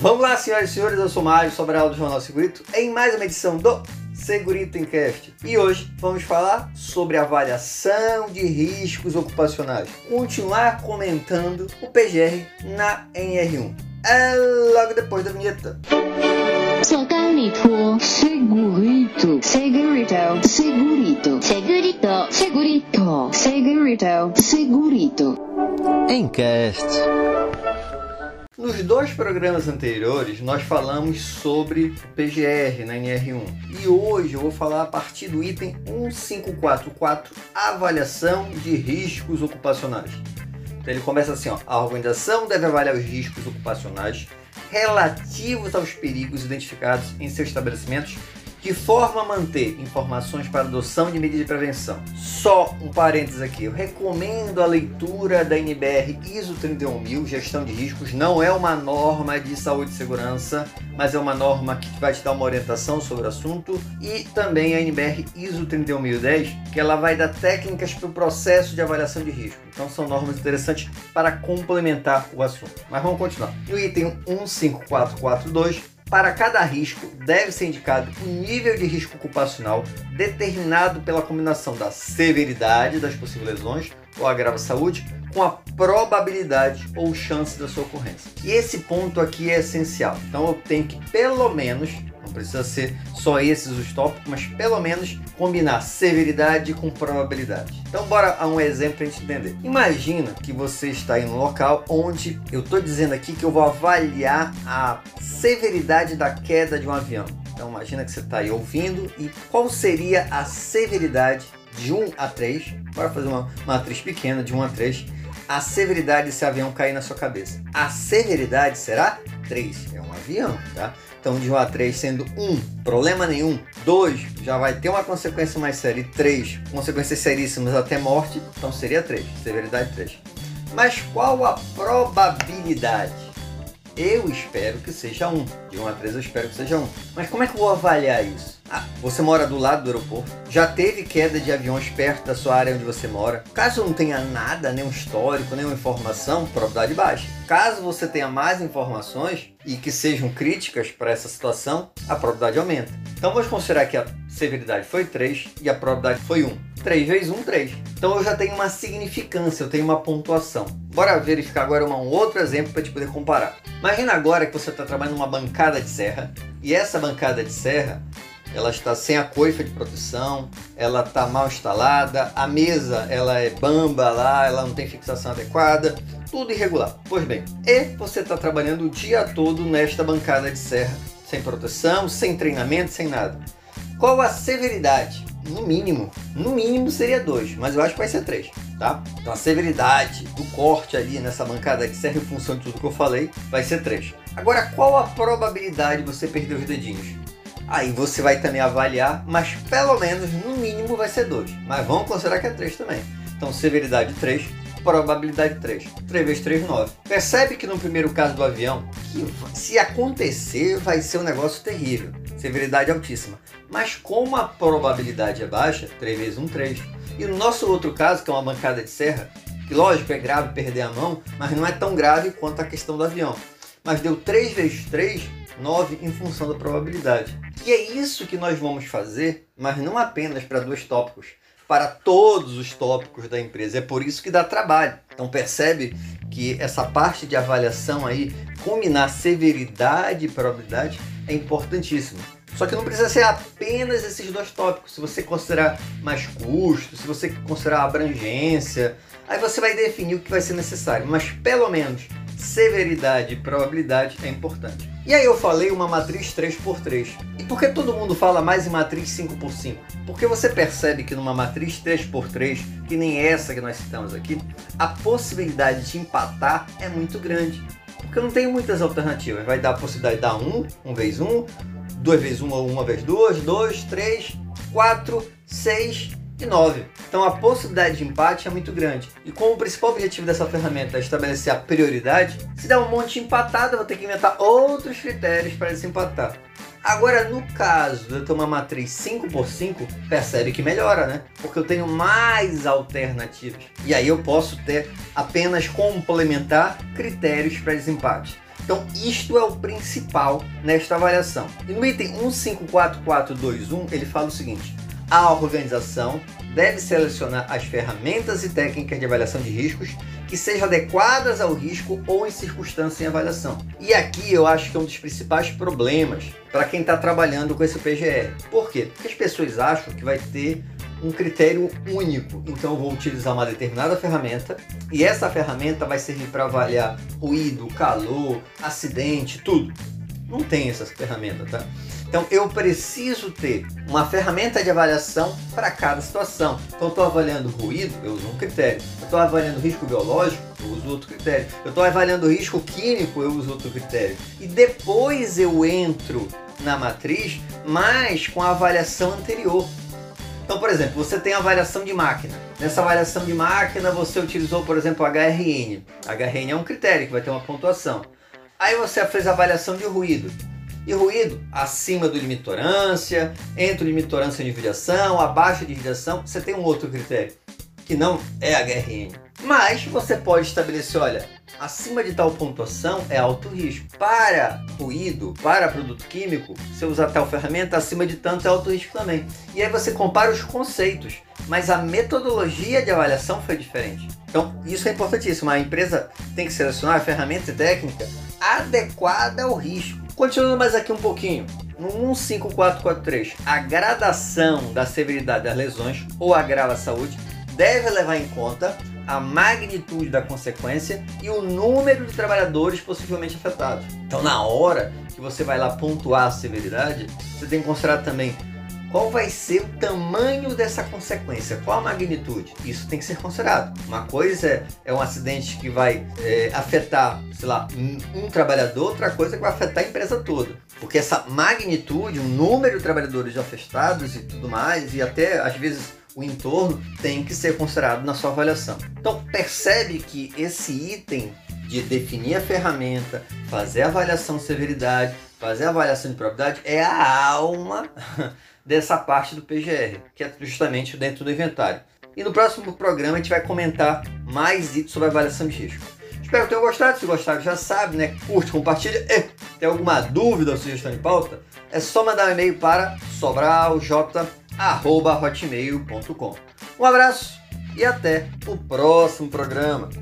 Vamos lá, senhoras e senhores, eu sou Mário Sobral do Jornal Segurito, em mais uma edição do Segurito Encast. E hoje vamos falar sobre avaliação de riscos ocupacionais. Continuar comentando o PGR na NR1. É logo depois da vinheta. Segurito, segurito, segurito, segurito, segurito, segurito, segurito, segurito. Encast. Nos dois programas anteriores, nós falamos sobre PGR na NR1 e hoje eu vou falar a partir do item 1544, avaliação de riscos ocupacionais. Então ele começa assim: ó, a organização deve avaliar os riscos ocupacionais relativos aos perigos identificados em seus estabelecimentos de forma manter informações para adoção de medidas de prevenção. Só um parênteses aqui, eu recomendo a leitura da NBR ISO 31000, gestão de riscos, não é uma norma de saúde e segurança, mas é uma norma que vai te dar uma orientação sobre o assunto, e também a NBR ISO 31010, que ela vai dar técnicas para o processo de avaliação de risco. Então são normas interessantes para complementar o assunto. Mas vamos continuar. No item 15442, para cada risco, deve ser indicado o nível de risco ocupacional determinado pela combinação da severidade das possíveis lesões ou agravo à saúde com a probabilidade ou chance da sua ocorrência. E esse ponto aqui é essencial. Então eu tenho que pelo menos não precisa ser só esses os tópicos, mas pelo menos combinar severidade com probabilidade. Então bora a um exemplo para a gente entender. Imagina que você está em um local onde eu estou dizendo aqui que eu vou avaliar a severidade da queda de um avião. Então imagina que você está aí ouvindo e qual seria a severidade de 1 a 3, para fazer uma matriz pequena de 1 a 3, a severidade desse avião cair na sua cabeça. A severidade será 3, é um avião, tá? Então, de 1 a 3 sendo 1, problema nenhum. 2, já vai ter uma consequência mais séria. E 3, consequências seríssimas até morte. Então, seria 3, severidade 3. Mas qual a probabilidade? Eu espero que seja 1. De 1 a 3 eu espero que seja 1. Mas como é que eu vou avaliar isso? Você mora do lado do aeroporto, já teve queda de aviões perto da sua área onde você mora. Caso não tenha nada, nenhum histórico, nenhuma informação, probabilidade baixa. Caso você tenha mais informações e que sejam críticas para essa situação, a probabilidade aumenta. Então vamos considerar que a severidade foi 3 e a probabilidade foi 1. 3 vezes 1, 3. Então eu já tenho uma significância, eu tenho uma pontuação. Bora verificar agora um outro exemplo para te poder comparar. Imagina agora que você está trabalhando numa bancada de serra e essa bancada de serra ela está sem a coifa de proteção, ela está mal instalada, a mesa ela é bamba lá, ela não tem fixação adequada, tudo irregular. Pois bem, e você está trabalhando o dia todo nesta bancada de serra, sem proteção, sem treinamento, sem nada. Qual a severidade? No mínimo, no mínimo seria 2, mas eu acho que vai ser 3, tá? Então a severidade do corte ali nessa bancada de serra em função de tudo que eu falei, vai ser 3. Agora, qual a probabilidade de você perder os dedinhos? Aí você vai também avaliar, mas pelo menos no mínimo vai ser 2. Mas vamos considerar que é 3 também. Então, severidade 3, probabilidade 3. 3 vezes 3, 9. Percebe que no primeiro caso do avião, se acontecer vai ser um negócio terrível. Severidade altíssima. Mas como a probabilidade é baixa, 3 vezes 1, 3. E no nosso outro caso, que é uma bancada de serra, que lógico é grave perder a mão, mas não é tão grave quanto a questão do avião. Mas deu 3 vezes 3, 9 em função da probabilidade. E é isso que nós vamos fazer, mas não apenas para dois tópicos, para todos os tópicos da empresa. É por isso que dá trabalho. Então percebe que essa parte de avaliação aí, combinar severidade e probabilidade é importantíssimo. Só que não precisa ser apenas esses dois tópicos. Se você considerar mais custo, se você considerar abrangência, aí você vai definir o que vai ser necessário. Mas pelo menos severidade e probabilidade é importante. E aí eu falei uma matriz 3x3. E por que todo mundo fala mais em matriz 5x5? Porque você percebe que numa matriz 3x3, que nem essa que nós citamos aqui, a possibilidade de empatar é muito grande. Porque não tenho muitas alternativas. Vai dar a possibilidade de dar 1, 1 vezes 1, 2 vezes 1 ou 1 vezes 2, 2, 3, 4, 6 e 9. Então a possibilidade de empate é muito grande. E como o principal objetivo dessa ferramenta é estabelecer a prioridade, se der um monte empatado, eu vou ter que inventar outros critérios para desempatar. Agora, no caso de eu ter uma matriz 5 por 5 percebe que melhora, né? Porque eu tenho mais alternativas. E aí eu posso ter apenas complementar critérios para desempate. Então, isto é o principal nesta avaliação. E no item 154421, ele fala o seguinte: a organização deve selecionar as ferramentas e técnicas de avaliação de riscos que sejam adequadas ao risco ou em circunstância em avaliação. E aqui eu acho que é um dos principais problemas para quem está trabalhando com esse PGR. Por quê? Porque as pessoas acham que vai ter um critério único. Então eu vou utilizar uma determinada ferramenta e essa ferramenta vai servir para avaliar ruído, calor, acidente, tudo. Não tem essas ferramentas, tá? Então eu preciso ter uma ferramenta de avaliação para cada situação. Então eu estou avaliando ruído, eu uso um critério. Eu estou avaliando risco biológico, eu uso outro critério. Eu estou avaliando risco químico, eu uso outro critério. E depois eu entro na matriz, mas com a avaliação anterior. Então, por exemplo, você tem avaliação de máquina. Nessa avaliação de máquina, você utilizou, por exemplo, HRN. HRN é um critério que vai ter uma pontuação. Aí você fez a avaliação de ruído. E ruído acima do limite de tolerância, entre limite de tolerância de irradiação, abaixo de irradiação, você tem um outro critério, que não é HRN. Mas você pode estabelecer, olha, acima de tal pontuação é alto risco. Para ruído, para produto químico, se usar tal ferramenta, acima de tanto é alto risco também. E aí você compara os conceitos, mas a metodologia de avaliação foi diferente. Então, isso é importantíssimo. A empresa tem que selecionar a ferramenta e técnica adequada ao risco. Continuando mais aqui um pouquinho, no 15443, a gradação da severidade das lesões ou agrava a saúde deve levar em conta a magnitude da consequência e o número de trabalhadores possivelmente afetados. Então, na hora que você vai lá pontuar a severidade, você tem que considerar também qual vai ser o tamanho dessa consequência? Qual a magnitude? Isso tem que ser considerado. Uma coisa é, é um acidente que vai é, afetar, sei lá, um, um, trabalhador, outra coisa é que vai afetar a empresa toda. Porque essa magnitude, o número de trabalhadores afetados e tudo mais, e até às vezes o entorno, tem que ser considerado na sua avaliação. Então percebe que esse item de definir a ferramenta, fazer a avaliação de severidade, fazer a avaliação de probabilidade é a alma dessa parte do PGR, que é justamente dentro do inventário. E no próximo programa a gente vai comentar mais itens sobre avaliação de risco. Espero que tenham gostado. Se gostaram, já sabe, né? Curte, compartilha. E tem alguma dúvida ou sugestão de pauta? É só mandar um e-mail para sobralj.hotmail.com. Um abraço e até o próximo programa.